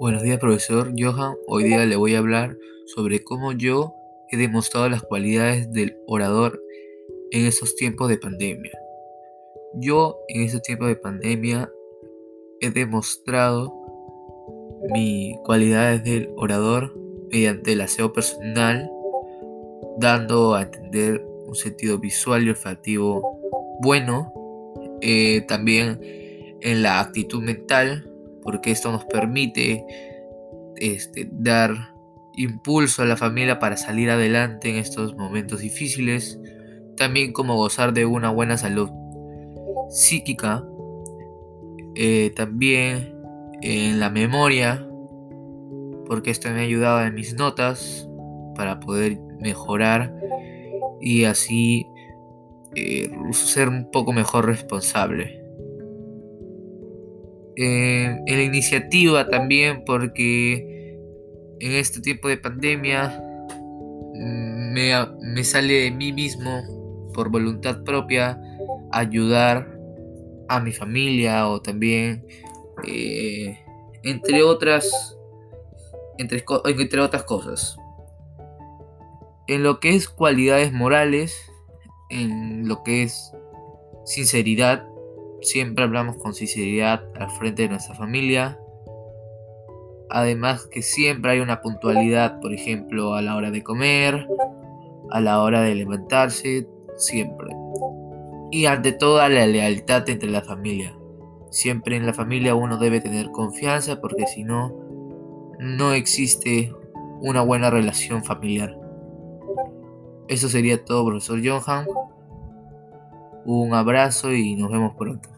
Buenos días, profesor Johan. Hoy día le voy a hablar sobre cómo yo he demostrado las cualidades del orador en estos tiempos de pandemia. Yo en estos tiempos de pandemia he demostrado mis cualidades del orador mediante el aseo personal, dando a entender un sentido visual y olfativo bueno, eh, también en la actitud mental, porque esto nos permite este, dar impulso a la familia para salir adelante en estos momentos difíciles, también como gozar de una buena salud psíquica, eh, también en la memoria, porque esto me ha ayudado en mis notas para poder mejorar y así eh, ser un poco mejor responsable. En la iniciativa también porque en este tiempo de pandemia mm, me, sale de mí mismo por voluntad propia ayudar a mi familia o también eh, entre otras entre, entre otras cosas. En lo que es cualidades morales en lo que es sinceridad Siempre hablamos con sinceridad al frente de nuestra familia. Además que siempre hay una puntualidad, por ejemplo, a la hora de comer, a la hora de levantarse, siempre. Y ante todo la lealtad entre la familia. Siempre en la familia uno debe tener confianza porque si no, no existe una buena relación familiar. Eso sería todo, profesor Johan. Un abrazo y nos vemos pronto.